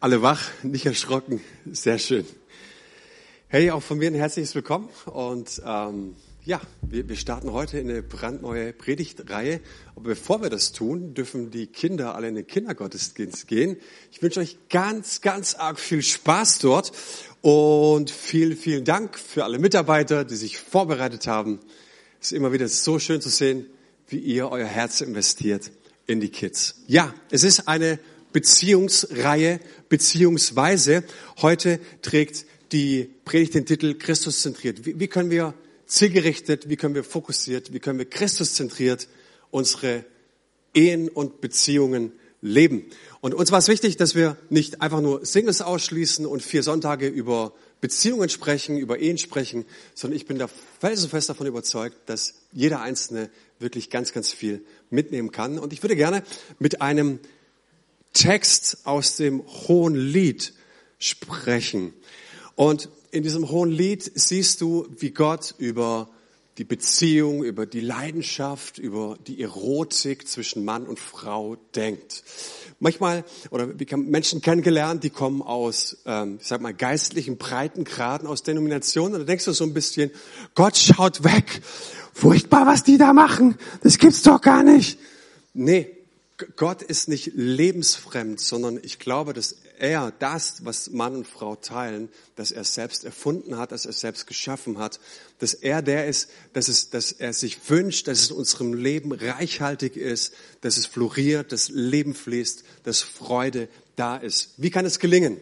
alle wach, nicht erschrocken. Sehr schön. Hey, auch von mir ein herzliches Willkommen. Und ähm, ja, wir, wir starten heute in eine brandneue Predigtreihe. Aber bevor wir das tun, dürfen die Kinder alle in den Kindergottesdienst gehen. Ich wünsche euch ganz, ganz arg viel Spaß dort und vielen, vielen Dank für alle Mitarbeiter, die sich vorbereitet haben. Es ist immer wieder so schön zu sehen, wie ihr euer Herz investiert in die Kids. Ja, es ist eine Beziehungsreihe, beziehungsweise heute trägt die Predigt den Titel Christus zentriert. Wie, wie können wir zielgerichtet, wie können wir fokussiert, wie können wir Christus zentriert unsere Ehen und Beziehungen leben? Und uns war es wichtig, dass wir nicht einfach nur Singles ausschließen und vier Sonntage über Beziehungen sprechen, über Ehen sprechen, sondern ich bin da felsenfest davon überzeugt, dass jeder Einzelne wirklich ganz, ganz viel mitnehmen kann. Und ich würde gerne mit einem Text aus dem Hohen Lied sprechen. Und in diesem Hohen Lied siehst du, wie Gott über die Beziehung, über die Leidenschaft, über die Erotik zwischen Mann und Frau denkt. Manchmal, oder wir haben Menschen kennengelernt, die kommen aus, ähm, ich sag mal, geistlichen Breitengraden, aus Denominationen, und da denkst du so ein bisschen, Gott schaut weg. Furchtbar, was die da machen. Das gibt's doch gar nicht. Nee, Gott ist nicht lebensfremd, sondern ich glaube, dass er das, was Mann und Frau teilen, dass er selbst erfunden hat, dass er selbst geschaffen hat, dass er der ist, dass, es, dass er sich wünscht, dass es in unserem Leben reichhaltig ist, dass es floriert, dass Leben fließt, dass Freude da ist. Wie kann es gelingen?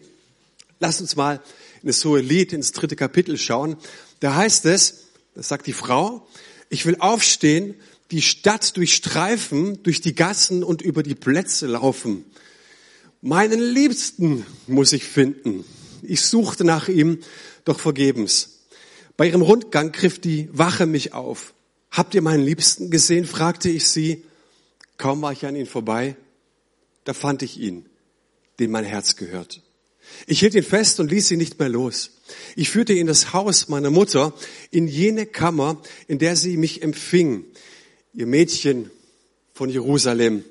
Lass uns mal in das hohe Lied, ins dritte Kapitel schauen. Da heißt es, das sagt die Frau, ich will aufstehen die Stadt durchstreifen, durch die Gassen und über die Plätze laufen. Meinen Liebsten muss ich finden. Ich suchte nach ihm, doch vergebens. Bei ihrem Rundgang griff die Wache mich auf. Habt ihr meinen Liebsten gesehen? fragte ich sie. Kaum war ich an ihn vorbei, da fand ich ihn, dem mein Herz gehört. Ich hielt ihn fest und ließ ihn nicht mehr los. Ich führte ihn in das Haus meiner Mutter, in jene Kammer, in der sie mich empfing ihr Mädchen von Jerusalem,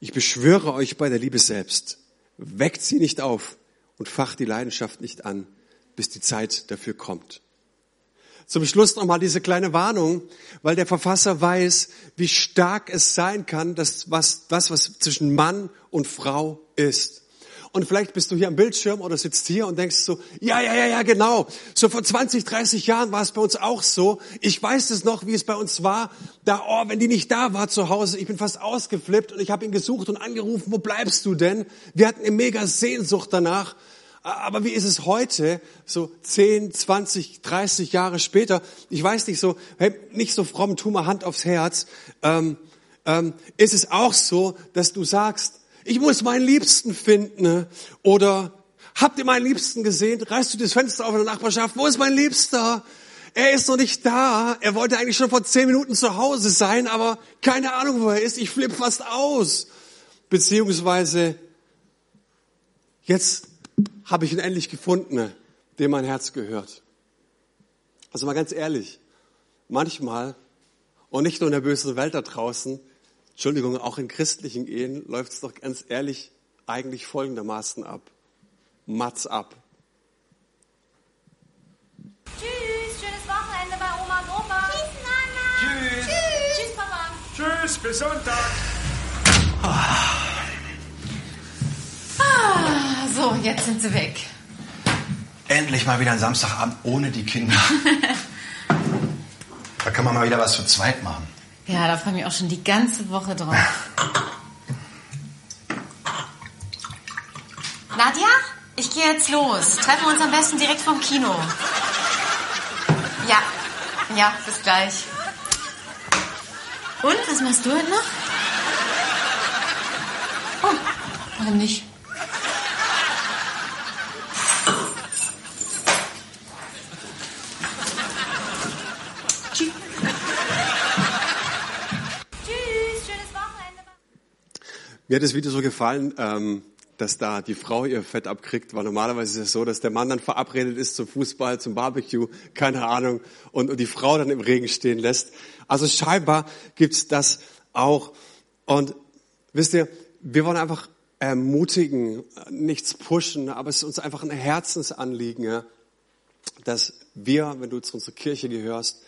ich beschwöre euch bei der Liebe selbst, weckt sie nicht auf und facht die Leidenschaft nicht an, bis die Zeit dafür kommt. Zum Schluss nochmal diese kleine Warnung, weil der Verfasser weiß, wie stark es sein kann, dass was, das, was zwischen Mann und Frau ist. Und vielleicht bist du hier am Bildschirm oder sitzt hier und denkst so, ja, ja, ja, ja, genau. So vor 20, 30 Jahren war es bei uns auch so. Ich weiß es noch, wie es bei uns war. Da, oh, wenn die nicht da war zu Hause, ich bin fast ausgeflippt und ich habe ihn gesucht und angerufen, wo bleibst du denn? Wir hatten eine mega Sehnsucht danach. Aber wie ist es heute, so 10, 20, 30 Jahre später? Ich weiß nicht so, hey, nicht so fromm, tu mal Hand aufs Herz. Ähm, ähm, ist es auch so, dass du sagst, ich muss meinen Liebsten finden. Ne? Oder habt ihr meinen Liebsten gesehen? Reißt du das Fenster auf in der Nachbarschaft? Wo ist mein Liebster? Er ist noch nicht da. Er wollte eigentlich schon vor zehn Minuten zu Hause sein, aber keine Ahnung, wo er ist. Ich flippe fast aus. Beziehungsweise, jetzt habe ich ihn endlich gefunden, ne? dem mein Herz gehört. Also mal ganz ehrlich, manchmal, und nicht nur in der bösen Welt da draußen, Entschuldigung, auch in christlichen Ehen läuft es doch ganz ehrlich eigentlich folgendermaßen ab. Mats ab. Tschüss, schönes Wochenende bei Oma und Opa. Tschüss, Mama. Tschüss. Tschüss. Tschüss, Papa. Tschüss, bis Sonntag. Ah, so, jetzt sind sie weg. Endlich mal wieder ein Samstagabend ohne die Kinder. da kann man mal wieder was zu zweit machen. Ja, da freue ich mich auch schon die ganze Woche drauf. Nadja, ich gehe jetzt los. Treffen wir uns am besten direkt vom Kino. Ja, ja, bis gleich. Und, was machst du heute noch? Oh, warum nicht? Tschüss. Tschüss, schönes Wochenende. Mir hat das Video so gefallen, ähm, dass da die Frau ihr Fett abkriegt, weil normalerweise ist es so, dass der Mann dann verabredet ist zum Fußball, zum Barbecue, keine Ahnung, und, und die Frau dann im Regen stehen lässt. Also scheinbar gibt's das auch. Und wisst ihr, wir wollen einfach ermutigen, nichts pushen, aber es ist uns einfach ein Herzensanliegen, ja, dass wir, wenn du zu unserer Kirche gehörst,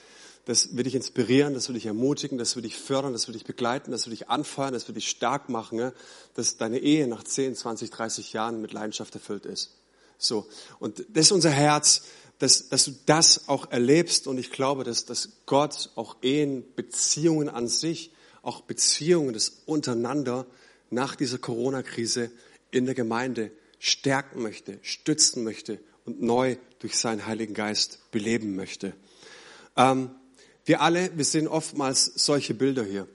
dass wir dich inspirieren, dass wir dich ermutigen, dass wir dich fördern, dass wir dich begleiten, dass wir dich anfeuern, dass wir dich stark machen, dass deine Ehe nach 10, 20, 30 Jahren mit Leidenschaft erfüllt ist. So. Und das ist unser Herz, dass, dass du das auch erlebst. Und ich glaube, dass, dass Gott auch Ehen, Beziehungen an sich, auch Beziehungen des untereinander nach dieser Corona-Krise in der Gemeinde stärken möchte, stützen möchte und neu durch seinen Heiligen Geist beleben möchte. Ähm, wir alle, wir sehen oftmals solche Bilder hier.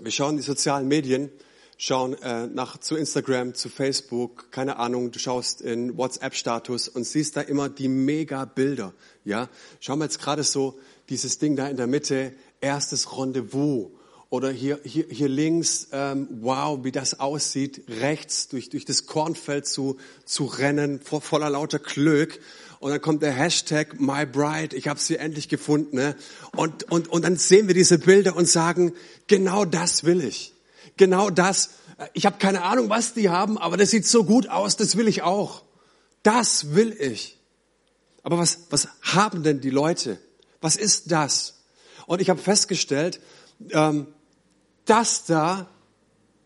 Wir schauen die sozialen Medien, schauen äh, nach zu Instagram, zu Facebook, keine Ahnung, du schaust in WhatsApp-Status und siehst da immer die Mega-Bilder. Ja, schauen wir jetzt gerade so dieses Ding da in der Mitte, erstes Rendezvous oder hier, hier, hier links, ähm, wow, wie das aussieht, rechts durch, durch das Kornfeld zu, zu rennen, vor, voller lauter Glück. Und dann kommt der Hashtag My Bride, ich habe sie endlich gefunden. Ne? Und, und, und dann sehen wir diese Bilder und sagen, genau das will ich. Genau das. Ich habe keine Ahnung, was die haben, aber das sieht so gut aus, das will ich auch. Das will ich. Aber was, was haben denn die Leute? Was ist das? Und ich habe festgestellt, ähm, das da,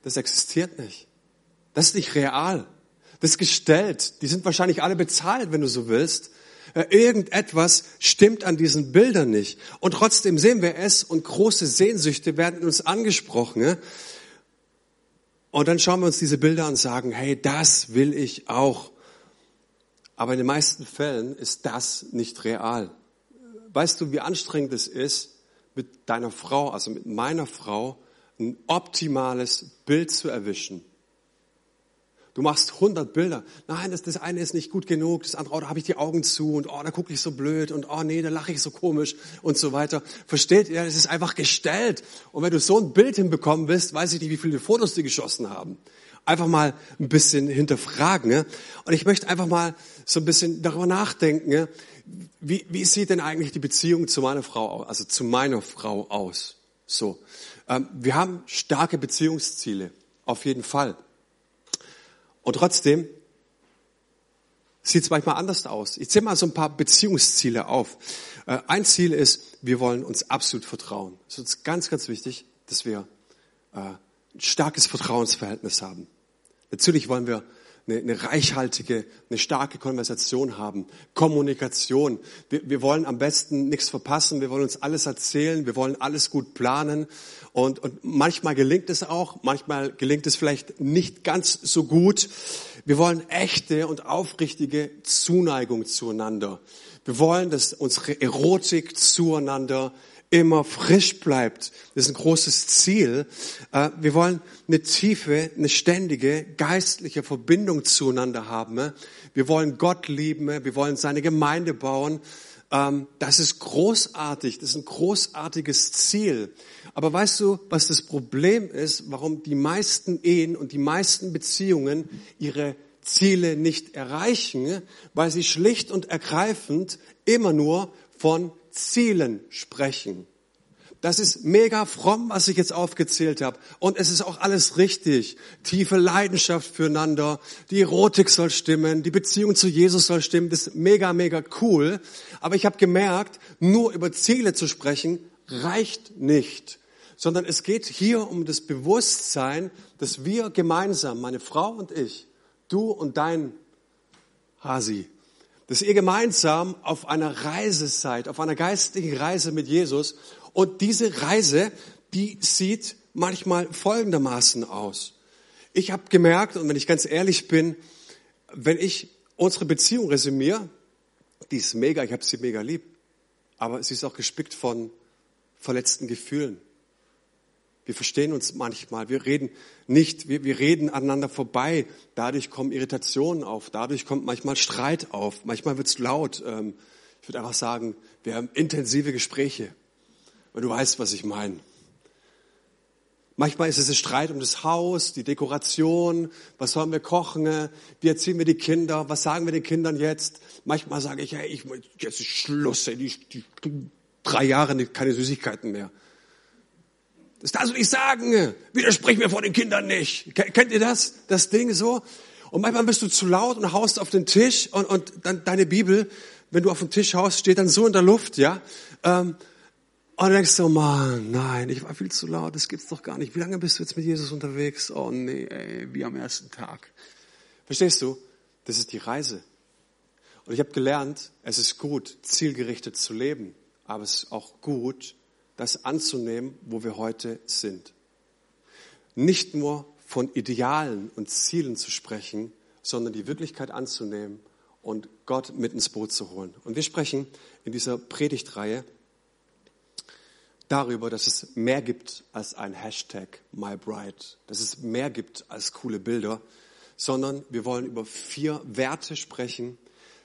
das existiert nicht. Das ist nicht real. Das gestellt. Die sind wahrscheinlich alle bezahlt, wenn du so willst. Äh, irgendetwas stimmt an diesen Bildern nicht. Und trotzdem sehen wir es und große Sehnsüchte werden uns angesprochen. Und dann schauen wir uns diese Bilder an und sagen, hey, das will ich auch. Aber in den meisten Fällen ist das nicht real. Weißt du, wie anstrengend es ist, mit deiner Frau, also mit meiner Frau, ein optimales Bild zu erwischen. Du machst 100 Bilder. Nein, das, das eine ist nicht gut genug, das andere, oh, da habe ich die Augen zu und oh, da gucke ich so blöd und oh nee, da lache ich so komisch und so weiter. Versteht ihr? Das ist einfach gestellt. Und wenn du so ein Bild hinbekommen willst, weiß ich nicht, wie viele Fotos die geschossen haben. Einfach mal ein bisschen hinterfragen. Ne? Und ich möchte einfach mal so ein bisschen darüber nachdenken, ne? wie, wie sieht denn eigentlich die Beziehung zu meiner Frau aus, also zu meiner Frau aus? So. Ähm, wir haben starke Beziehungsziele, auf jeden Fall. Und trotzdem sieht es manchmal anders aus. Ich zähle mal so ein paar Beziehungsziele auf. Äh, ein Ziel ist, wir wollen uns absolut vertrauen. Es ist uns ganz, ganz wichtig, dass wir äh, ein starkes Vertrauensverhältnis haben. Natürlich wollen wir eine, eine reichhaltige, eine starke Konversation haben, Kommunikation. Wir, wir wollen am besten nichts verpassen, wir wollen uns alles erzählen, wir wollen alles gut planen. Und, und manchmal gelingt es auch, manchmal gelingt es vielleicht nicht ganz so gut. Wir wollen echte und aufrichtige Zuneigung zueinander. Wir wollen, dass unsere Erotik zueinander immer frisch bleibt. Das ist ein großes Ziel. Äh, wir wollen eine tiefe, eine ständige geistliche Verbindung zueinander haben. Wir wollen Gott lieben. Wir wollen seine Gemeinde bauen. Ähm, das ist großartig. Das ist ein großartiges Ziel. Aber weißt du, was das Problem ist, warum die meisten Ehen und die meisten Beziehungen ihre Ziele nicht erreichen? Weil sie schlicht und ergreifend immer nur von Zielen sprechen. Das ist mega fromm, was ich jetzt aufgezählt habe. Und es ist auch alles richtig. Tiefe Leidenschaft füreinander. Die Erotik soll stimmen. Die Beziehung zu Jesus soll stimmen. Das ist mega, mega cool. Aber ich habe gemerkt, nur über Ziele zu sprechen, reicht nicht. Sondern es geht hier um das Bewusstsein, dass wir gemeinsam, meine Frau und ich, du und dein Hasi, dass ihr gemeinsam auf einer Reise seid, auf einer geistlichen Reise mit Jesus. Und diese Reise, die sieht manchmal folgendermaßen aus. Ich habe gemerkt, und wenn ich ganz ehrlich bin, wenn ich unsere Beziehung resümiere, die ist mega, ich habe sie mega lieb, aber sie ist auch gespickt von verletzten Gefühlen, wir verstehen uns manchmal. Wir reden nicht, wir, wir reden aneinander vorbei. Dadurch kommen Irritationen auf. Dadurch kommt manchmal Streit auf. Manchmal wird's laut. Ähm, ich würde einfach sagen, wir haben intensive Gespräche. Und du weißt, was ich meine. Manchmal ist es ein Streit um das Haus, die Dekoration, was sollen wir kochen, wie erziehen wir die Kinder, was sagen wir den Kindern jetzt. Manchmal sage ich, hey, ich, jetzt ist Schluss, ey, die, die, drei Jahre keine Süßigkeiten mehr. Das darfst du nicht sagen. Widersprich mir vor den Kindern nicht. Kennt ihr das? Das Ding so? Und manchmal bist du zu laut und haust auf den Tisch und, und dann deine Bibel, wenn du auf den Tisch haust, steht dann so in der Luft, ja. Ähm, und du denkst so, Mann, nein, ich war viel zu laut, das gibt's doch gar nicht. Wie lange bist du jetzt mit Jesus unterwegs? Oh nee, ey, wie am ersten Tag. Verstehst du? Das ist die Reise. Und ich habe gelernt, es ist gut, zielgerichtet zu leben, aber es ist auch gut, das anzunehmen, wo wir heute sind. Nicht nur von Idealen und Zielen zu sprechen, sondern die Wirklichkeit anzunehmen und Gott mit ins Boot zu holen. Und wir sprechen in dieser Predigtreihe darüber, dass es mehr gibt als ein Hashtag MyBride, dass es mehr gibt als coole Bilder, sondern wir wollen über vier Werte sprechen,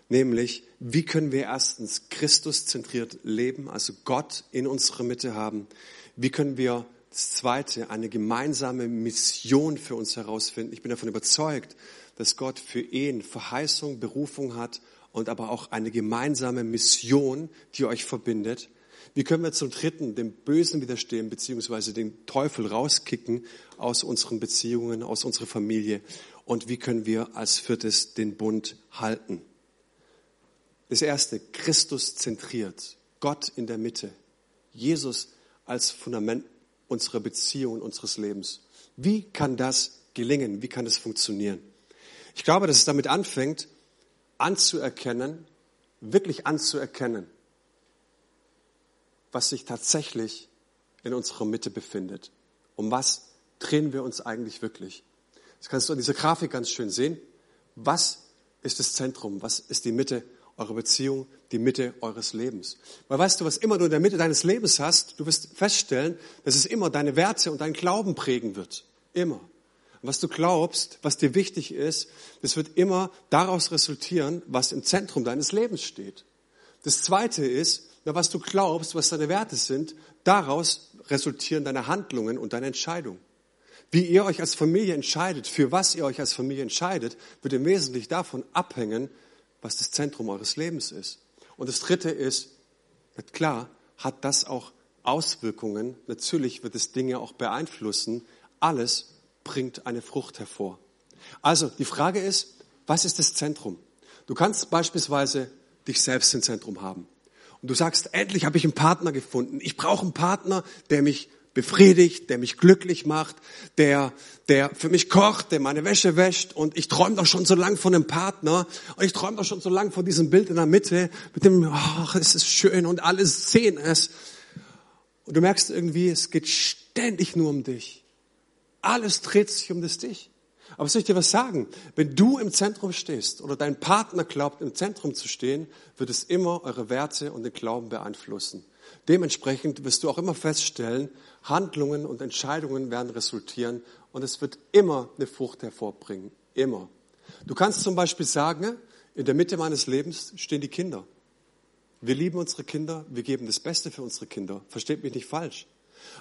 nämlich wie können wir erstens Christus zentriert leben, also Gott in unserer Mitte haben, wie können wir das Zweite, eine gemeinsame Mission für uns herausfinden. Ich bin davon überzeugt, dass Gott für Ehen Verheißung, Berufung hat und aber auch eine gemeinsame Mission, die euch verbindet. Wie können wir zum Dritten dem Bösen widerstehen, beziehungsweise den Teufel rauskicken aus unseren Beziehungen, aus unserer Familie? Und wie können wir als Viertes den Bund halten? Das Erste, Christus zentriert, Gott in der Mitte, Jesus als Fundament unserer Beziehung, unseres Lebens. Wie kann das gelingen? Wie kann das funktionieren? Ich glaube, dass es damit anfängt, anzuerkennen, wirklich anzuerkennen, was sich tatsächlich in unserer Mitte befindet. Um was drehen wir uns eigentlich wirklich? Das kannst du an dieser Grafik ganz schön sehen. Was ist das Zentrum? Was ist die Mitte eure Beziehung die Mitte eures Lebens. Weil weißt du, was immer du in der Mitte deines Lebens hast, du wirst feststellen, dass es immer deine Werte und deinen Glauben prägen wird. Immer. Was du glaubst, was dir wichtig ist, das wird immer daraus resultieren, was im Zentrum deines Lebens steht. Das zweite ist, was du glaubst, was deine Werte sind, daraus resultieren deine Handlungen und deine Entscheidungen. Wie ihr euch als Familie entscheidet, für was ihr euch als Familie entscheidet, wird im Wesentlichen davon abhängen, was das Zentrum eures Lebens ist. Und das Dritte ist, klar, hat das auch Auswirkungen. Natürlich wird es Dinge auch beeinflussen. Alles bringt eine Frucht hervor. Also die Frage ist, was ist das Zentrum? Du kannst beispielsweise dich selbst im Zentrum haben. Und du sagst, endlich habe ich einen Partner gefunden. Ich brauche einen Partner, der mich befriedigt, der mich glücklich macht, der, der für mich kocht, der meine Wäsche wäscht und ich träume doch schon so lang von einem Partner und ich träume doch schon so lang von diesem Bild in der Mitte mit dem, ach, es ist schön und alles sehen es. Und du merkst irgendwie, es geht ständig nur um dich. Alles dreht sich um das Dich. Aber soll ich dir was sagen? Wenn du im Zentrum stehst oder dein Partner glaubt, im Zentrum zu stehen, wird es immer eure Werte und den Glauben beeinflussen. Dementsprechend wirst du auch immer feststellen, Handlungen und Entscheidungen werden resultieren und es wird immer eine Frucht hervorbringen. Immer. Du kannst zum Beispiel sagen, in der Mitte meines Lebens stehen die Kinder. Wir lieben unsere Kinder, wir geben das Beste für unsere Kinder. Versteht mich nicht falsch.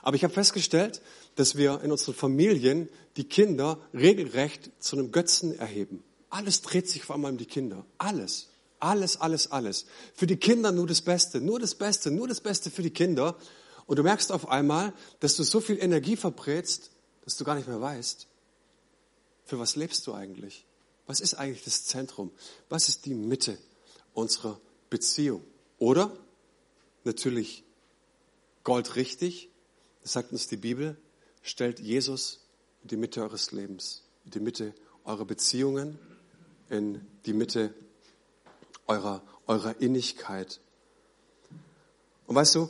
Aber ich habe festgestellt, dass wir in unseren Familien die Kinder regelrecht zu einem Götzen erheben. Alles dreht sich vor allem um die Kinder. Alles. Alles, alles, alles. Für die Kinder nur das Beste, nur das Beste, nur das Beste für die Kinder. Und du merkst auf einmal, dass du so viel Energie verbrätst, dass du gar nicht mehr weißt, für was lebst du eigentlich? Was ist eigentlich das Zentrum? Was ist die Mitte unserer Beziehung? Oder natürlich goldrichtig, das sagt uns die Bibel, stellt Jesus in die Mitte eures Lebens, in die Mitte eurer Beziehungen, in die Mitte eurer, eurer Innigkeit. Und weißt du,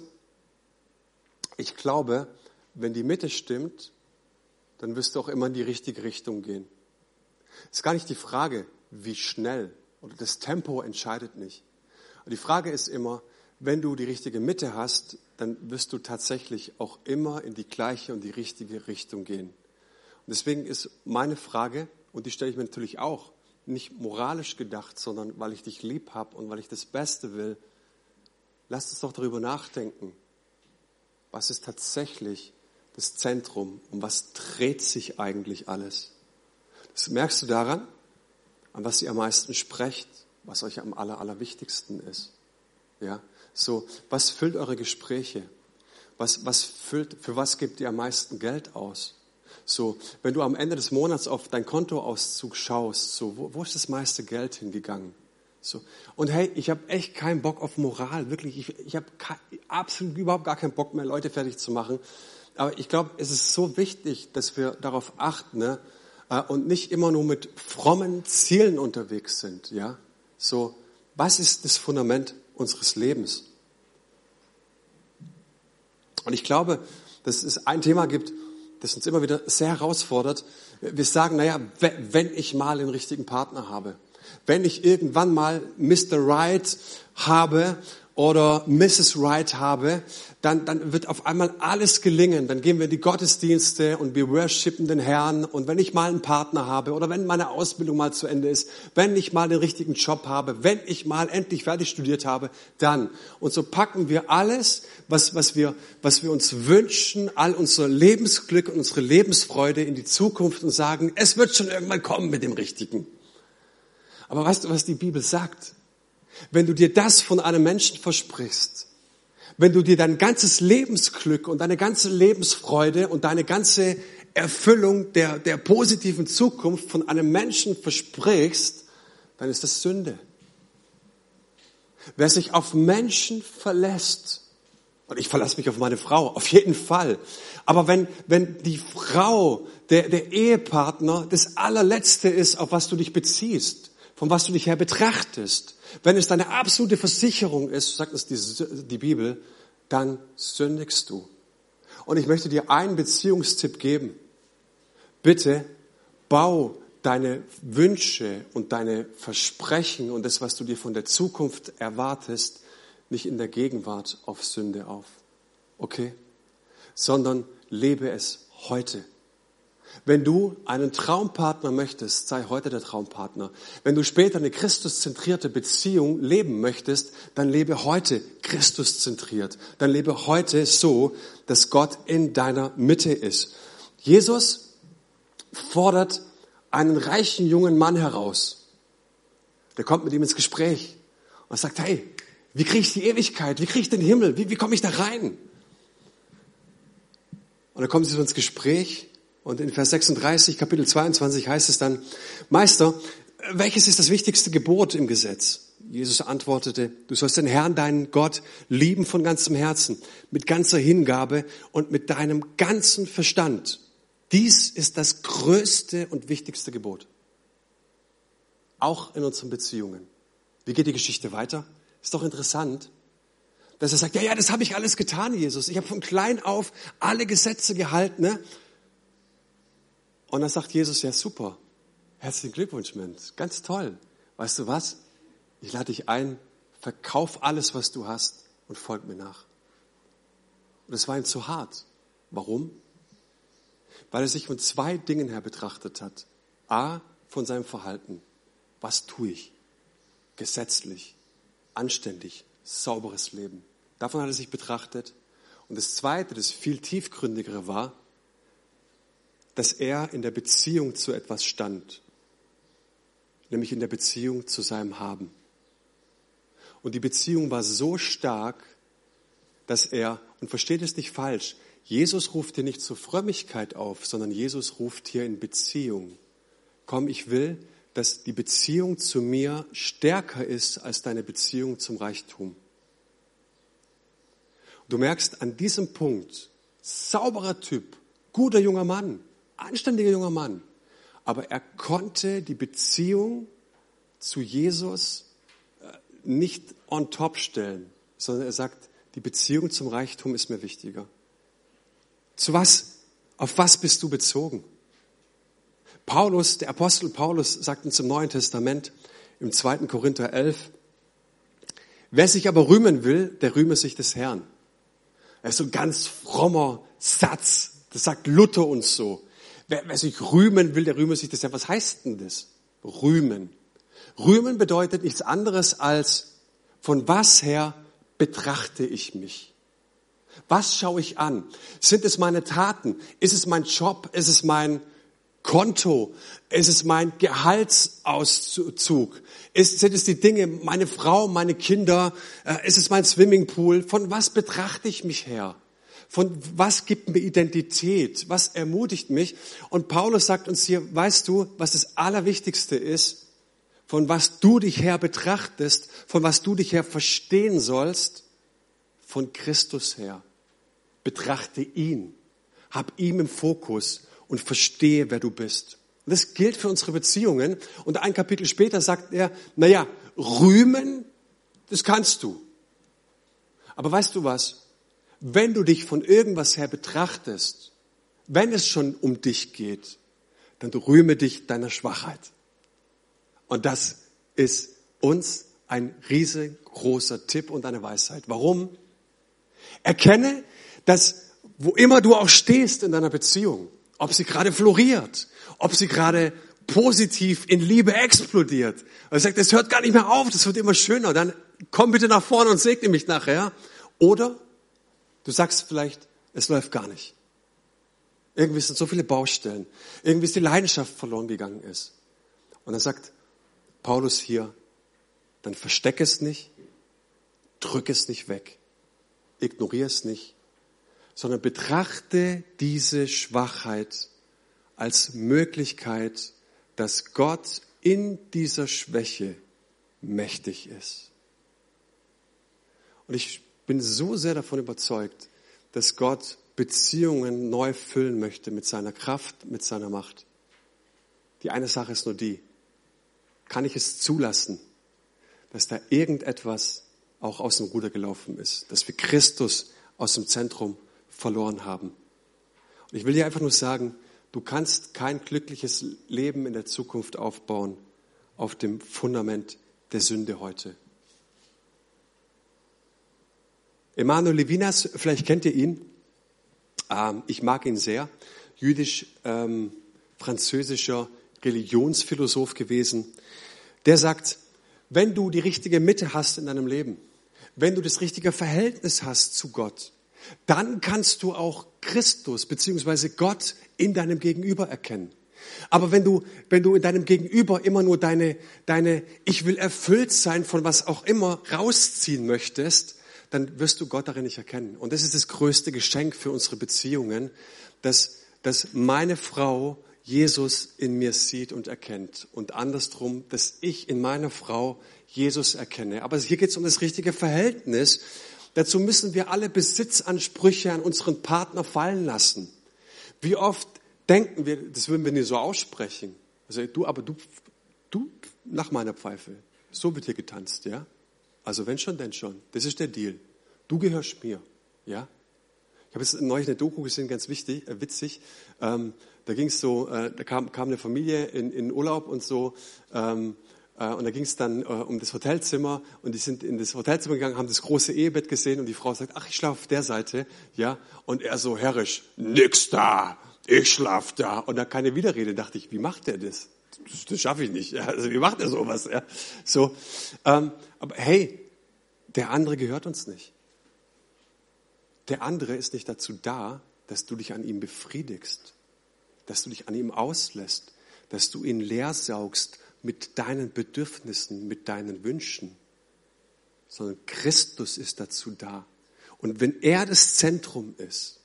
ich glaube, wenn die Mitte stimmt, dann wirst du auch immer in die richtige Richtung gehen. Es ist gar nicht die Frage, wie schnell oder das Tempo entscheidet nicht. Und die Frage ist immer, wenn du die richtige Mitte hast, dann wirst du tatsächlich auch immer in die gleiche und die richtige Richtung gehen. Und deswegen ist meine Frage, und die stelle ich mir natürlich auch, nicht moralisch gedacht, sondern weil ich dich lieb habe und weil ich das Beste will, lass uns doch darüber nachdenken was ist tatsächlich das Zentrum? Um was dreht sich eigentlich alles? Das merkst du daran, an was ihr am meisten sprecht, was euch am aller, allerwichtigsten ist. Ja, so, was füllt eure Gespräche? was, was füllt, für was gibt ihr am meisten Geld aus? So, wenn du am Ende des Monats auf dein Kontoauszug schaust, so, wo, wo ist das meiste Geld hingegangen? So. Und hey, ich habe echt keinen Bock auf Moral, wirklich. Ich, ich habe absolut überhaupt gar keinen Bock mehr, Leute fertig zu machen. Aber ich glaube, es ist so wichtig, dass wir darauf achten ne? Äh, und nicht immer nur mit frommen Zielen unterwegs sind. Ja, so was ist das Fundament unseres Lebens? Und ich glaube, dass es ein Thema gibt, das uns immer wieder sehr herausfordert. Wir sagen, naja, wenn ich mal den richtigen Partner habe, wenn ich irgendwann mal Mr. Right habe oder Mrs. Right habe, dann, dann wird auf einmal alles gelingen. Dann gehen wir in die Gottesdienste und wir worshipen den Herrn. Und wenn ich mal einen Partner habe oder wenn meine Ausbildung mal zu Ende ist, wenn ich mal den richtigen Job habe, wenn ich mal endlich fertig studiert habe, dann. Und so packen wir alles, was, was, wir, was wir uns wünschen, all unser Lebensglück und unsere Lebensfreude in die Zukunft und sagen, es wird schon irgendwann kommen mit dem Richtigen. Aber weißt du, was die Bibel sagt? Wenn du dir das von einem Menschen versprichst, wenn du dir dein ganzes Lebensglück und deine ganze Lebensfreude und deine ganze Erfüllung der, der positiven Zukunft von einem Menschen versprichst, dann ist das Sünde. Wer sich auf Menschen verlässt, und ich verlasse mich auf meine Frau, auf jeden Fall. Aber wenn, wenn die Frau, der, der Ehepartner, das allerletzte ist, auf was du dich beziehst, von was du dich her betrachtest, wenn es deine absolute Versicherung ist, sagt es die, die Bibel, dann sündigst du. Und ich möchte dir einen Beziehungstipp geben. Bitte bau deine Wünsche und deine Versprechen und das, was du dir von der Zukunft erwartest, nicht in der Gegenwart auf Sünde auf. Okay? Sondern lebe es heute. Wenn du einen Traumpartner möchtest, sei heute der Traumpartner. Wenn du später eine Christuszentrierte Beziehung leben möchtest, dann lebe heute Christuszentriert. Dann lebe heute so, dass Gott in deiner Mitte ist. Jesus fordert einen reichen jungen Mann heraus. Der kommt mit ihm ins Gespräch und sagt, hey, wie kriege ich die Ewigkeit? Wie kriege ich den Himmel? Wie, wie komme ich da rein? Und dann kommen sie so ins Gespräch und in Vers 36, Kapitel 22 heißt es dann, Meister, welches ist das wichtigste Gebot im Gesetz? Jesus antwortete, du sollst den Herrn, deinen Gott, lieben von ganzem Herzen, mit ganzer Hingabe und mit deinem ganzen Verstand. Dies ist das größte und wichtigste Gebot. Auch in unseren Beziehungen. Wie geht die Geschichte weiter? Ist doch interessant, dass er sagt, ja, ja, das habe ich alles getan, Jesus. Ich habe von klein auf alle Gesetze gehalten. Ne? Und dann sagt Jesus, ja super, herzlichen Glückwunsch, Mensch, ganz toll. Weißt du was? Ich lade dich ein, verkauf alles, was du hast und folg mir nach. Und es war ihm zu hart. Warum? Weil er sich von zwei Dingen her betrachtet hat. A, von seinem Verhalten. Was tue ich? Gesetzlich, anständig, sauberes Leben. Davon hat er sich betrachtet. Und das Zweite, das viel tiefgründigere war, dass er in der Beziehung zu etwas stand, nämlich in der Beziehung zu seinem Haben. Und die Beziehung war so stark, dass er, und versteht es nicht falsch, Jesus ruft hier nicht zur Frömmigkeit auf, sondern Jesus ruft hier in Beziehung. Komm, ich will, dass die Beziehung zu mir stärker ist als deine Beziehung zum Reichtum. Du merkst an diesem Punkt, sauberer Typ, guter junger Mann, anständiger junger Mann. Aber er konnte die Beziehung zu Jesus äh, nicht on top stellen, sondern er sagt, die Beziehung zum Reichtum ist mir wichtiger. Zu was, auf was bist du bezogen? Paulus, der Apostel Paulus sagt uns im Neuen Testament, im 2. Korinther 11, wer sich aber rühmen will, der rühme sich des Herrn. Er ist so ein ganz frommer Satz. Das sagt Luther uns so. Wer, wer sich rühmen will, der rühme sich das ja. Was heißt denn das? Rühmen. Rühmen bedeutet nichts anderes als, von was her betrachte ich mich? Was schaue ich an? Sind es meine Taten? Ist es mein Job? Ist es mein Konto? Ist es mein Gehaltsauszug? Ist, sind es die Dinge, meine Frau, meine Kinder? Äh, ist es mein Swimmingpool? Von was betrachte ich mich her? Von was gibt mir Identität? Was ermutigt mich? Und Paulus sagt uns hier, weißt du, was das Allerwichtigste ist? Von was du dich her betrachtest, von was du dich her verstehen sollst? Von Christus her. Betrachte ihn. Hab ihm im Fokus und verstehe, wer du bist. Und das gilt für unsere Beziehungen. Und ein Kapitel später sagt er, naja, rühmen, das kannst du. Aber weißt du was? Wenn du dich von irgendwas her betrachtest, wenn es schon um dich geht, dann rühme dich deiner Schwachheit. Und das ist uns ein riesengroßer Tipp und eine Weisheit. Warum? Erkenne, dass wo immer du auch stehst in deiner Beziehung, ob sie gerade floriert, ob sie gerade positiv in Liebe explodiert. Und sagt, es hört gar nicht mehr auf, das wird immer schöner. Dann komm bitte nach vorne und segne mich nachher. Oder du sagst vielleicht, es läuft gar nicht. Irgendwie sind so viele Baustellen. Irgendwie ist die Leidenschaft verloren gegangen ist. Und dann sagt Paulus hier, dann versteck es nicht, drück es nicht weg, ignoriere es nicht, sondern betrachte diese Schwachheit als Möglichkeit, dass Gott in dieser Schwäche mächtig ist. Und ich bin so sehr davon überzeugt, dass Gott Beziehungen neu füllen möchte mit seiner Kraft, mit seiner Macht. Die eine Sache ist nur die, kann ich es zulassen, dass da irgendetwas auch aus dem Ruder gelaufen ist, dass wir Christus aus dem Zentrum verloren haben. Und ich will dir einfach nur sagen, du kannst kein glückliches Leben in der Zukunft aufbauen auf dem Fundament der Sünde heute. Emanuel Levinas, vielleicht kennt ihr ihn. Ähm, ich mag ihn sehr. Jüdisch-französischer ähm, Religionsphilosoph gewesen. Der sagt, wenn du die richtige Mitte hast in deinem Leben, wenn du das richtige Verhältnis hast zu Gott, dann kannst du auch Christus beziehungsweise Gott in deinem Gegenüber erkennen. Aber wenn du, wenn du in deinem Gegenüber immer nur deine, deine, ich will erfüllt sein von was auch immer rausziehen möchtest, dann wirst du Gott darin nicht erkennen. Und das ist das größte Geschenk für unsere Beziehungen, dass, dass meine Frau Jesus in mir sieht und erkennt und andersrum, dass ich in meiner Frau Jesus erkenne. Aber hier geht es um das richtige Verhältnis Dazu müssen wir alle Besitzansprüche an unseren Partner fallen lassen. Wie oft denken wir, das würden wir nicht so aussprechen. Also du, aber du, du nach meiner Pfeife. So wird hier getanzt, ja? Also wenn schon, denn schon. Das ist der Deal. Du gehörst mir, ja? Ich habe jetzt neulich eine Doku gesehen, ganz wichtig, äh, witzig. Ähm, da ging es so, äh, da kam, kam eine Familie in, in Urlaub und so. Ähm, äh, und da ging es dann äh, um das Hotelzimmer und die sind in das Hotelzimmer gegangen, haben das große Ehebett gesehen und die Frau sagt, ach, ich schlafe auf der Seite, ja. Und er so herrisch, nix da, ich schlaf da. Und da keine Widerrede, dachte ich, wie macht er das? Das, schaffe ich nicht. Also wie macht er sowas? Ja? So, ähm, aber hey, der andere gehört uns nicht. Der andere ist nicht dazu da, dass du dich an ihm befriedigst, dass du dich an ihm auslässt, dass du ihn leer saugst mit deinen Bedürfnissen, mit deinen Wünschen, sondern Christus ist dazu da. Und wenn er das Zentrum ist,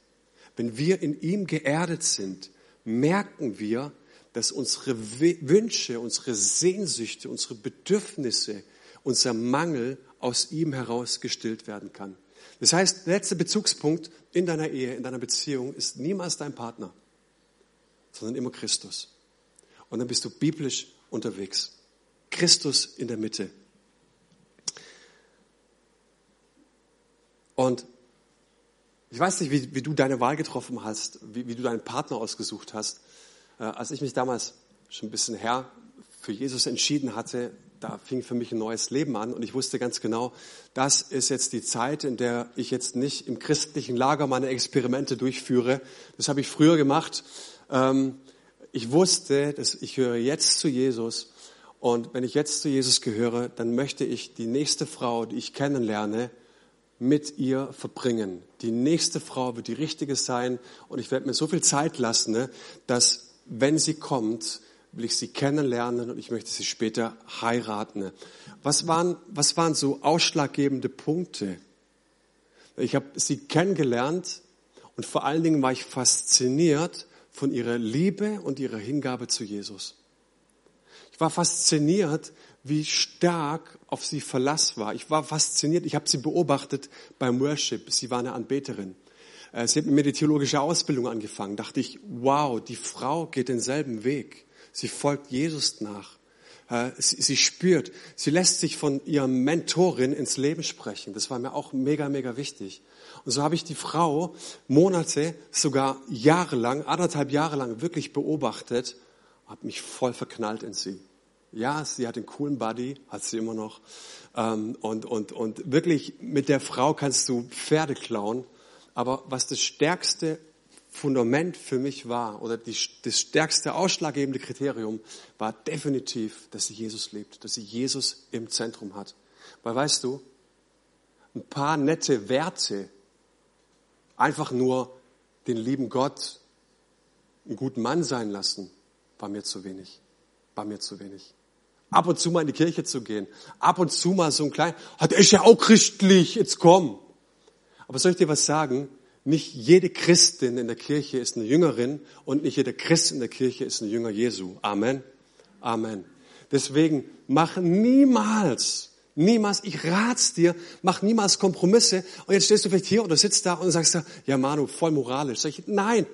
wenn wir in ihm geerdet sind, merken wir, dass unsere Wünsche, unsere Sehnsüchte, unsere Bedürfnisse, unser Mangel aus ihm heraus gestillt werden kann. Das heißt, der letzte Bezugspunkt in deiner Ehe, in deiner Beziehung ist niemals dein Partner, sondern immer Christus. Und dann bist du biblisch unterwegs. Christus in der Mitte. Und ich weiß nicht, wie, wie du deine Wahl getroffen hast, wie, wie du deinen Partner ausgesucht hast. Äh, als ich mich damals schon ein bisschen her für Jesus entschieden hatte, da fing für mich ein neues Leben an und ich wusste ganz genau, das ist jetzt die Zeit, in der ich jetzt nicht im christlichen Lager meine Experimente durchführe. Das habe ich früher gemacht. Ähm, ich wusste, dass ich höre jetzt zu Jesus und wenn ich jetzt zu Jesus gehöre, dann möchte ich die nächste Frau, die ich kennenlerne, mit ihr verbringen. Die nächste Frau wird die richtige sein und ich werde mir so viel Zeit lassen, ne, dass wenn sie kommt, will ich sie kennenlernen und ich möchte sie später heiraten. Was waren, was waren so ausschlaggebende Punkte? Ich habe sie kennengelernt Und vor allen Dingen war ich fasziniert von ihrer Liebe und ihrer Hingabe zu Jesus. Ich war fasziniert, wie stark auf sie Verlass war. Ich war fasziniert, ich habe sie beobachtet beim Worship. Sie war eine Anbeterin. Äh, sie hat mit mir die theologische Ausbildung angefangen. Dachte ich, wow, die Frau geht denselben Weg. Sie folgt Jesus nach. Äh, sie, spürt, sie lässt sich von ihrer Mentorin ins Leben sprechen. Das war mir auch mega, mega wichtig. Und so habe ich die Frau Monate, sogar jahrelang, anderthalb Jahre lang wirklich beobachtet, habe mich voll verknallt in sie. Ja, sie hat einen coolen Buddy, hat sie immer noch. Ähm, und, und, und wirklich mit der Frau kannst du Pferde klauen. Aber was das stärkste Fundament für mich war, oder die, das stärkste ausschlaggebende Kriterium, war definitiv, dass sie Jesus liebt, dass sie Jesus im Zentrum hat. Weil weißt du, ein paar nette Werte, einfach nur den lieben Gott einen guten Mann sein lassen, war mir zu wenig. War mir zu wenig ab und zu mal in die Kirche zu gehen, ab und zu mal so ein klein, hat ist ja auch christlich, jetzt komm. Aber soll ich dir was sagen? Nicht jede Christin in der Kirche ist eine Jüngerin und nicht jeder Christ in der Kirche ist ein Jünger Jesu. Amen. Amen. Deswegen mach niemals, niemals, ich rat's dir, mach niemals Kompromisse. Und jetzt stehst du vielleicht hier oder sitzt da und sagst ja Manu, voll moralisch. Sag ich, nein.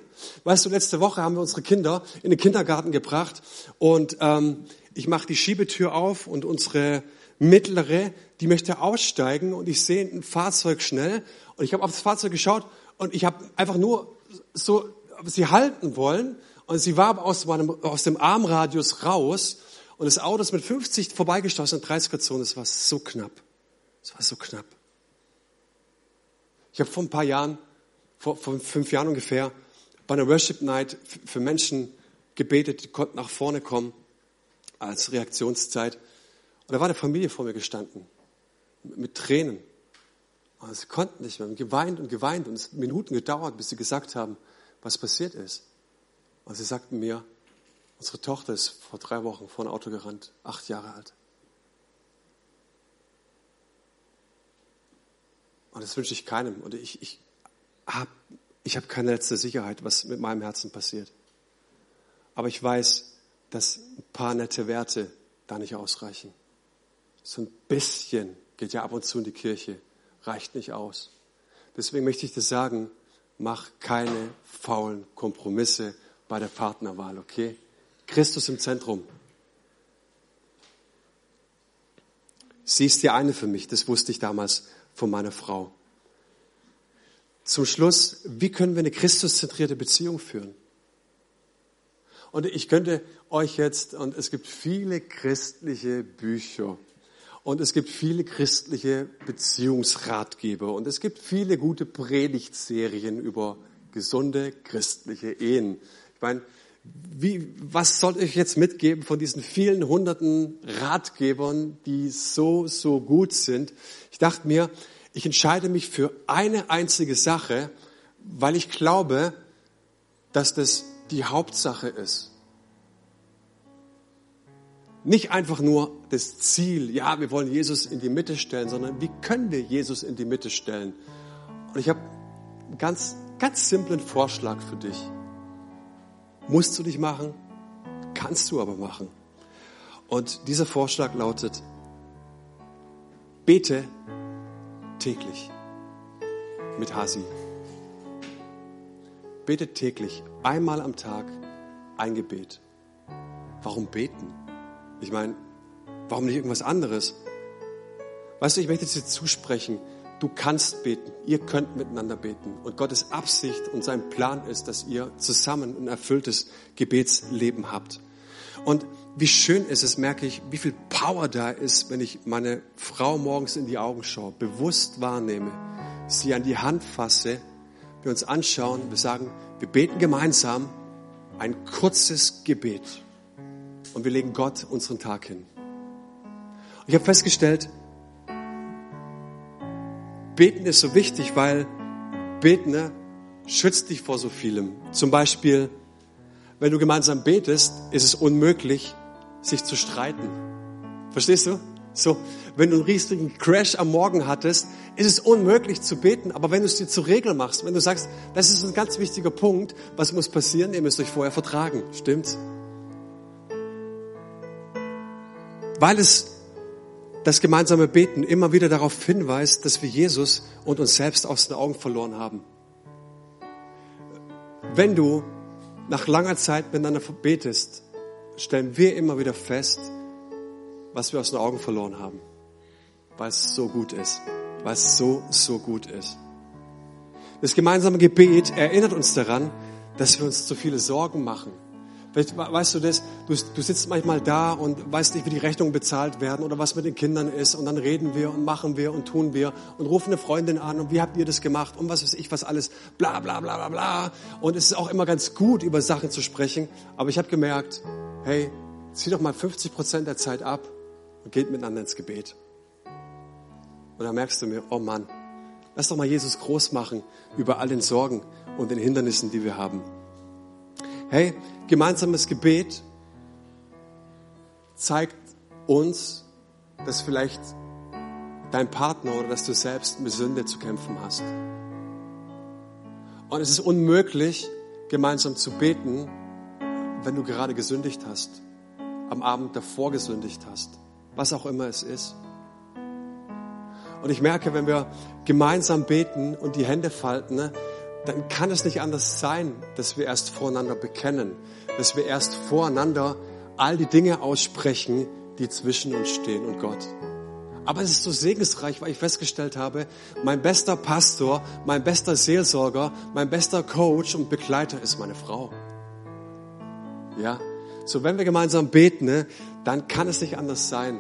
Weißt du, letzte Woche haben wir unsere Kinder in den Kindergarten gebracht und ähm, ich mache die Schiebetür auf und unsere mittlere, die möchte aussteigen und ich sehe ein Fahrzeug schnell und ich habe auf das Fahrzeug geschaut und ich habe einfach nur so sie halten wollen und sie war aus, meinem, aus dem Armradius raus und das Auto ist mit 50 vorbeigestoßen in 30er-Zone. Es war so knapp. Es war so knapp. Ich habe vor ein paar Jahren, vor, vor fünf Jahren ungefähr, bei einer Worship Night für Menschen gebetet, die konnten nach vorne kommen als Reaktionszeit. Und da war eine Familie vor mir gestanden, mit Tränen. Und sie konnten nicht mehr, und geweint und geweint und es hat Minuten gedauert, bis sie gesagt haben, was passiert ist. Und sie sagten mir, unsere Tochter ist vor drei Wochen vor ein Auto gerannt, acht Jahre alt. Und das wünsche ich keinem. Und ich, ich habe ich hab keine letzte Sicherheit, was mit meinem Herzen passiert. Aber ich weiß, dass ein paar nette Werte da nicht ausreichen. So ein bisschen geht ja ab und zu in die Kirche, reicht nicht aus. Deswegen möchte ich dir sagen, mach keine faulen Kompromisse bei der Partnerwahl, okay? Christus im Zentrum. Sie ist die eine für mich, das wusste ich damals von meiner Frau. Zum Schluss, wie können wir eine christuszentrierte Beziehung führen? Und ich könnte euch jetzt, und es gibt viele christliche Bücher und es gibt viele christliche Beziehungsratgeber und es gibt viele gute Predigtserien über gesunde christliche Ehen. Ich meine, wie, was soll ich jetzt mitgeben von diesen vielen hunderten Ratgebern, die so, so gut sind? Ich dachte mir, ich entscheide mich für eine einzige Sache, weil ich glaube, dass das die Hauptsache ist. Nicht einfach nur das Ziel, ja, wir wollen Jesus in die Mitte stellen, sondern wie können wir Jesus in die Mitte stellen? Und ich habe einen ganz, ganz simplen Vorschlag für dich. Musst du nicht machen, kannst du aber machen. Und dieser Vorschlag lautet, bete täglich mit Hasi. Betet täglich, einmal am Tag, ein Gebet. Warum beten? Ich meine, warum nicht irgendwas anderes? Weißt du, ich möchte dir zusprechen, du kannst beten, ihr könnt miteinander beten. Und Gottes Absicht und sein Plan ist, dass ihr zusammen ein erfülltes Gebetsleben habt. Und wie schön ist es, merke ich, wie viel Power da ist, wenn ich meine Frau morgens in die Augen schaue, bewusst wahrnehme, sie an die Hand fasse, wir uns anschauen, wir sagen, wir beten gemeinsam ein kurzes Gebet und wir legen Gott unseren Tag hin. Und ich habe festgestellt, Beten ist so wichtig, weil Beten ne, schützt dich vor so vielem. Zum Beispiel, wenn du gemeinsam betest, ist es unmöglich, sich zu streiten. Verstehst du? So, wenn du einen riesigen Crash am Morgen hattest, ist es unmöglich zu beten. Aber wenn du es dir zur Regel machst, wenn du sagst, das ist ein ganz wichtiger Punkt, was muss passieren? Ihr müsst euch vorher vertragen. Stimmt's? Weil es das gemeinsame Beten immer wieder darauf hinweist, dass wir Jesus und uns selbst aus den Augen verloren haben. Wenn du nach langer Zeit miteinander betest, stellen wir immer wieder fest, was wir aus den Augen verloren haben, weil es so gut ist, weil es so, so gut ist. Das gemeinsame Gebet erinnert uns daran, dass wir uns zu viele Sorgen machen. Weißt du das, du, du sitzt manchmal da und weißt nicht, wie die Rechnungen bezahlt werden oder was mit den Kindern ist und dann reden wir und machen wir und tun wir und rufen eine Freundin an und wie habt ihr das gemacht und was weiß ich, was alles, bla bla bla bla bla. Und es ist auch immer ganz gut, über Sachen zu sprechen, aber ich habe gemerkt, hey, zieh doch mal 50 Prozent der Zeit ab und geht miteinander ins Gebet. Und dann merkst du mir, oh Mann, lass doch mal Jesus groß machen über all den Sorgen und den Hindernissen, die wir haben. Hey, gemeinsames Gebet zeigt uns, dass vielleicht dein Partner oder dass du selbst mit Sünde zu kämpfen hast. Und es ist unmöglich, gemeinsam zu beten, wenn du gerade gesündigt hast, am Abend davor gesündigt hast was auch immer es ist. Und ich merke, wenn wir gemeinsam beten und die Hände falten, ne, dann kann es nicht anders sein, dass wir erst voreinander bekennen, dass wir erst voreinander all die Dinge aussprechen, die zwischen uns stehen und Gott. Aber es ist so segensreich, weil ich festgestellt habe, mein bester Pastor, mein bester Seelsorger, mein bester Coach und Begleiter ist meine Frau. Ja, so wenn wir gemeinsam beten, ne, dann kann es nicht anders sein,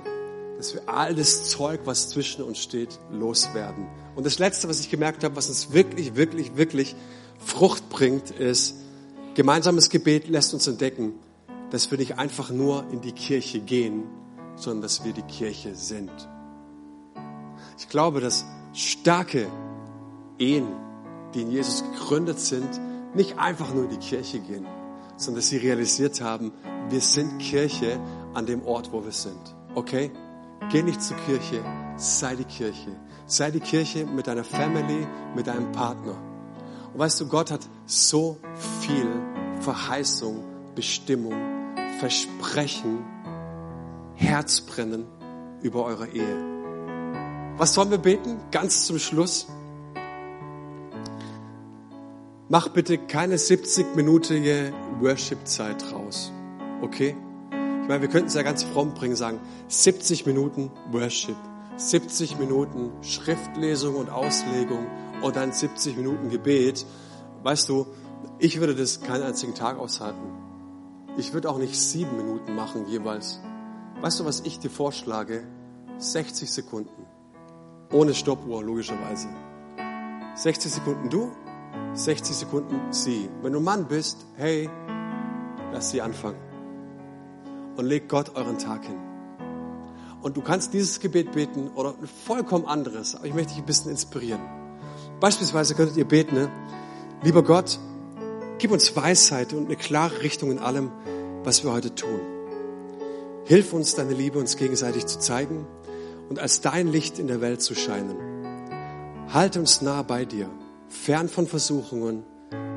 dass wir all das Zeug, was zwischen uns steht, loswerden. Und das Letzte, was ich gemerkt habe, was uns wirklich, wirklich, wirklich Frucht bringt, ist, gemeinsames Gebet lässt uns entdecken, dass wir nicht einfach nur in die Kirche gehen, sondern dass wir die Kirche sind. Ich glaube, dass starke Ehen, die in Jesus gegründet sind, nicht einfach nur in die Kirche gehen, sondern dass sie realisiert haben, wir sind Kirche an dem Ort, wo wir sind. Okay? Geh nicht zur Kirche, sei die Kirche. Sei die Kirche mit deiner Family, mit deinem Partner. Und weißt du, Gott hat so viel Verheißung, Bestimmung, Versprechen, Herzbrennen über eure Ehe. Was sollen wir beten? Ganz zum Schluss. Mach bitte keine 70-minütige Worship-Zeit raus. Okay? Ich meine, wir könnten es ja ganz fromm bringen, sagen, 70 Minuten Worship, 70 Minuten Schriftlesung und Auslegung und dann 70 Minuten Gebet. Weißt du, ich würde das keinen einzigen Tag aushalten. Ich würde auch nicht sieben Minuten machen jeweils. Weißt du, was ich dir vorschlage? 60 Sekunden. Ohne Stoppuhr, logischerweise. 60 Sekunden du, 60 Sekunden sie. Wenn du Mann bist, hey, lass sie anfangen und legt Gott euren Tag hin. Und du kannst dieses Gebet beten oder ein vollkommen anderes, aber ich möchte dich ein bisschen inspirieren. Beispielsweise könntet ihr beten, ne? lieber Gott, gib uns Weisheit und eine klare Richtung in allem, was wir heute tun. Hilf uns, deine Liebe uns gegenseitig zu zeigen und als dein Licht in der Welt zu scheinen. Halte uns nah bei dir, fern von Versuchungen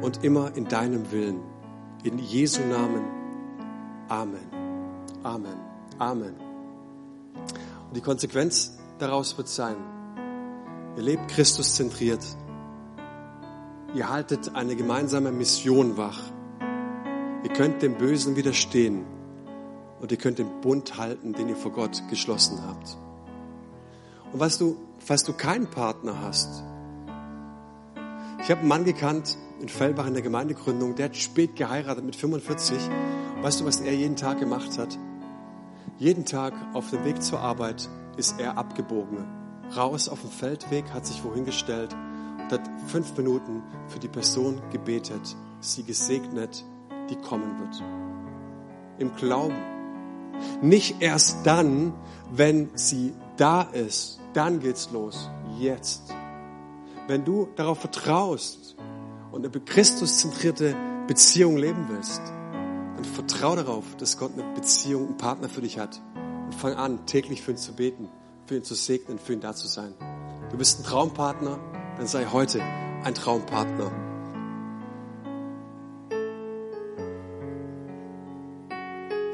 und immer in deinem Willen. In Jesu Namen. Amen. Amen. Amen. Und die Konsequenz daraus wird sein, ihr lebt Christus zentriert. Ihr haltet eine gemeinsame Mission wach. Ihr könnt dem Bösen widerstehen und ihr könnt den Bund halten, den ihr vor Gott geschlossen habt. Und weißt du, falls du keinen Partner hast, ich habe einen Mann gekannt in Fellbach in der Gemeindegründung, der hat spät geheiratet mit 45. Weißt du, was er jeden Tag gemacht hat? Jeden Tag auf dem Weg zur Arbeit ist er abgebogen. Raus auf dem Feldweg, hat sich wohin gestellt und hat fünf Minuten für die Person gebetet, sie gesegnet, die kommen wird. Im Glauben. Nicht erst dann, wenn sie da ist, dann geht's los. Jetzt. Wenn du darauf vertraust und eine Christuszentrierte Beziehung leben willst, dann vertrau darauf, dass Gott eine Beziehung, einen Partner für dich hat. und fang an, täglich für ihn zu beten, für ihn zu segnen, für ihn da zu sein. Du bist ein Traumpartner, dann sei heute ein Traumpartner.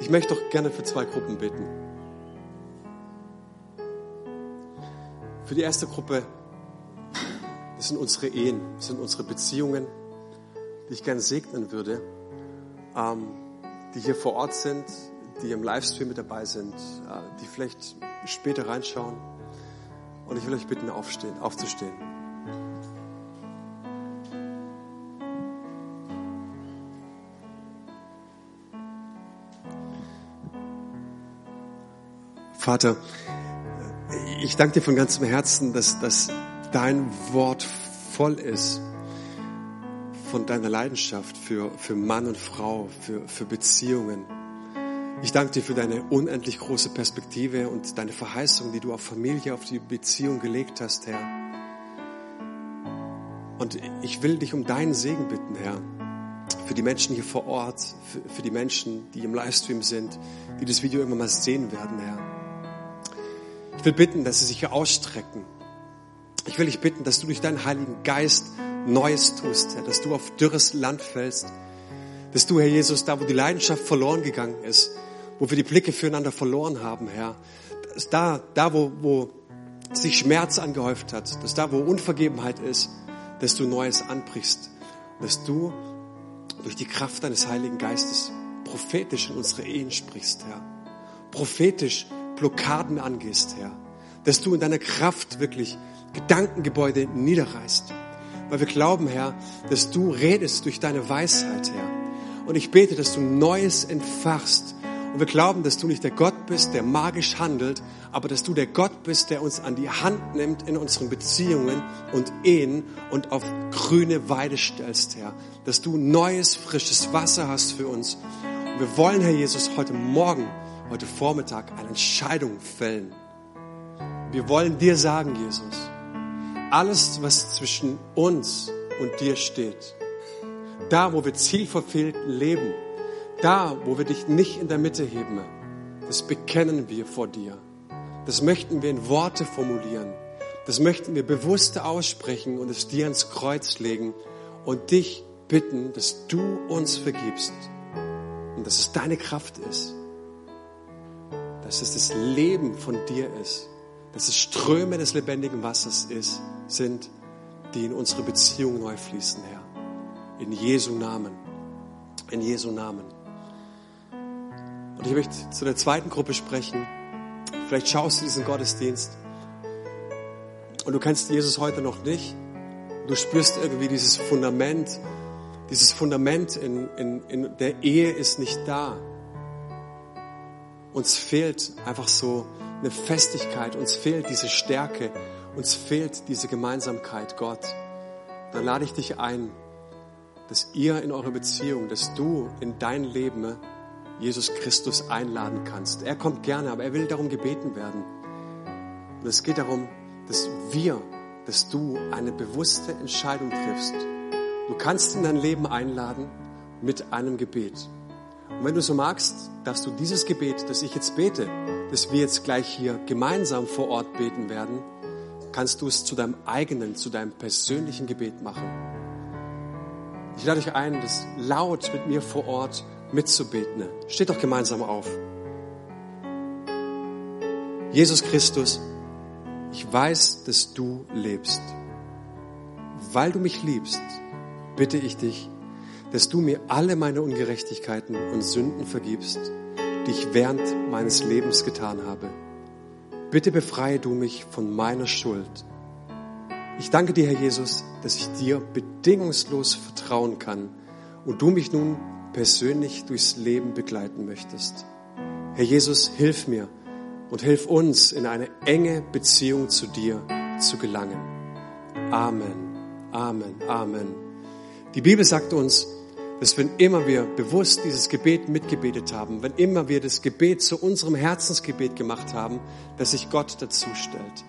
Ich möchte doch gerne für zwei Gruppen beten. Für die erste Gruppe, das sind unsere Ehen, das sind unsere Beziehungen, die ich gerne segnen würde, ähm, die hier vor Ort sind, die im Livestream mit dabei sind, äh, die vielleicht später reinschauen. Und ich will euch bitten, aufstehen, aufzustehen. Vater, ich danke dir von ganzem Herzen, dass, dass dein Wort voll ist von deiner Leidenschaft für, für Mann und Frau, für, für Beziehungen. Ich danke dir für deine unendlich große Perspektive und deine Verheißung, die du auf Familie, auf die Beziehung gelegt hast, Herr. Und ich will dich um deinen Segen bitten, Herr, für die Menschen hier vor Ort, für, für die Menschen, die im Livestream sind, die das Video irgendwann mal sehen werden, Herr. Ich will bitten, dass sie sich hier ausstrecken. Ich will dich bitten, dass du durch deinen Heiligen Geist Neues tust, Herr, dass du auf dürres Land fällst, dass du, Herr Jesus, da wo die Leidenschaft verloren gegangen ist, wo wir die Blicke füreinander verloren haben, Herr, dass da, da wo, wo sich Schmerz angehäuft hat, dass da wo Unvergebenheit ist, dass du Neues anbrichst, dass du durch die Kraft deines Heiligen Geistes prophetisch in unsere Ehen sprichst, Herr. Prophetisch Blockaden angehst, Herr. Dass du in deiner Kraft wirklich Gedankengebäude niederreißt. Weil wir glauben, Herr, dass du redest durch deine Weisheit, Herr. Und ich bete, dass du Neues entfachst. Und wir glauben, dass du nicht der Gott bist, der magisch handelt, aber dass du der Gott bist, der uns an die Hand nimmt in unseren Beziehungen und Ehen und auf grüne Weide stellst, Herr. Dass du neues, frisches Wasser hast für uns. Und wir wollen, Herr Jesus, heute Morgen, heute Vormittag eine Entscheidung fällen. Wir wollen dir sagen, Jesus, alles, was zwischen uns und dir steht, da, wo wir zielverfehlt leben, da, wo wir dich nicht in der Mitte heben, das bekennen wir vor dir. Das möchten wir in Worte formulieren. Das möchten wir bewusst aussprechen und es dir ans Kreuz legen und dich bitten, dass du uns vergibst und dass es deine Kraft ist, dass es das Leben von dir ist, dass es Ströme des lebendigen Wassers ist, sind, die in unsere Beziehung neu fließen, Herr. In Jesu Namen. In Jesu Namen. Und ich möchte zu der zweiten Gruppe sprechen. Vielleicht schaust du diesen Gottesdienst und du kennst Jesus heute noch nicht. Du spürst irgendwie dieses Fundament, dieses Fundament in, in, in der Ehe ist nicht da. Uns fehlt einfach so eine Festigkeit, uns fehlt diese Stärke, uns fehlt diese Gemeinsamkeit, Gott. Dann lade ich dich ein, dass ihr in eurer Beziehung, dass du in dein Leben Jesus Christus einladen kannst. Er kommt gerne, aber er will darum gebeten werden. Und es geht darum, dass wir, dass du eine bewusste Entscheidung triffst. Du kannst in dein Leben einladen mit einem Gebet. Und wenn du so magst, darfst du dieses Gebet, das ich jetzt bete, das wir jetzt gleich hier gemeinsam vor Ort beten werden, kannst du es zu deinem eigenen, zu deinem persönlichen Gebet machen. Ich lade dich ein, das laut mit mir vor Ort mitzubeten. Steht doch gemeinsam auf. Jesus Christus, ich weiß, dass du lebst. Weil du mich liebst, bitte ich dich, dass du mir alle meine Ungerechtigkeiten und Sünden vergibst, die ich während meines Lebens getan habe. Bitte befreie du mich von meiner Schuld. Ich danke dir, Herr Jesus, dass ich dir bedingungslos vertrauen kann und du mich nun persönlich durchs Leben begleiten möchtest. Herr Jesus, hilf mir und hilf uns, in eine enge Beziehung zu dir zu gelangen. Amen, Amen, Amen. Die Bibel sagt uns, dass wenn immer wir bewusst dieses Gebet mitgebetet haben, wenn immer wir das Gebet zu unserem Herzensgebet gemacht haben, dass sich Gott dazu stellt.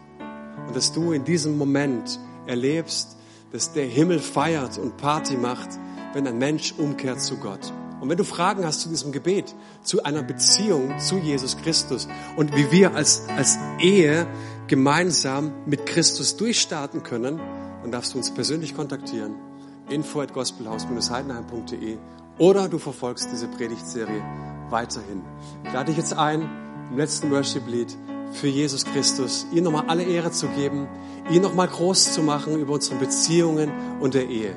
Und dass du in diesem Moment erlebst, dass der Himmel feiert und Party macht, wenn ein Mensch umkehrt zu Gott. Und wenn du Fragen hast zu diesem Gebet, zu einer Beziehung zu Jesus Christus und wie wir als, als Ehe gemeinsam mit Christus durchstarten können, dann darfst du uns persönlich kontaktieren. Info at gospelhaus-heidenheim.de oder du verfolgst diese Predigtserie weiterhin. Ich lade dich jetzt ein, im letzten Worship-Lied für Jesus Christus, ihm nochmal alle Ehre zu geben, ihn nochmal groß zu machen über unsere Beziehungen und der Ehe.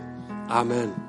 Amen.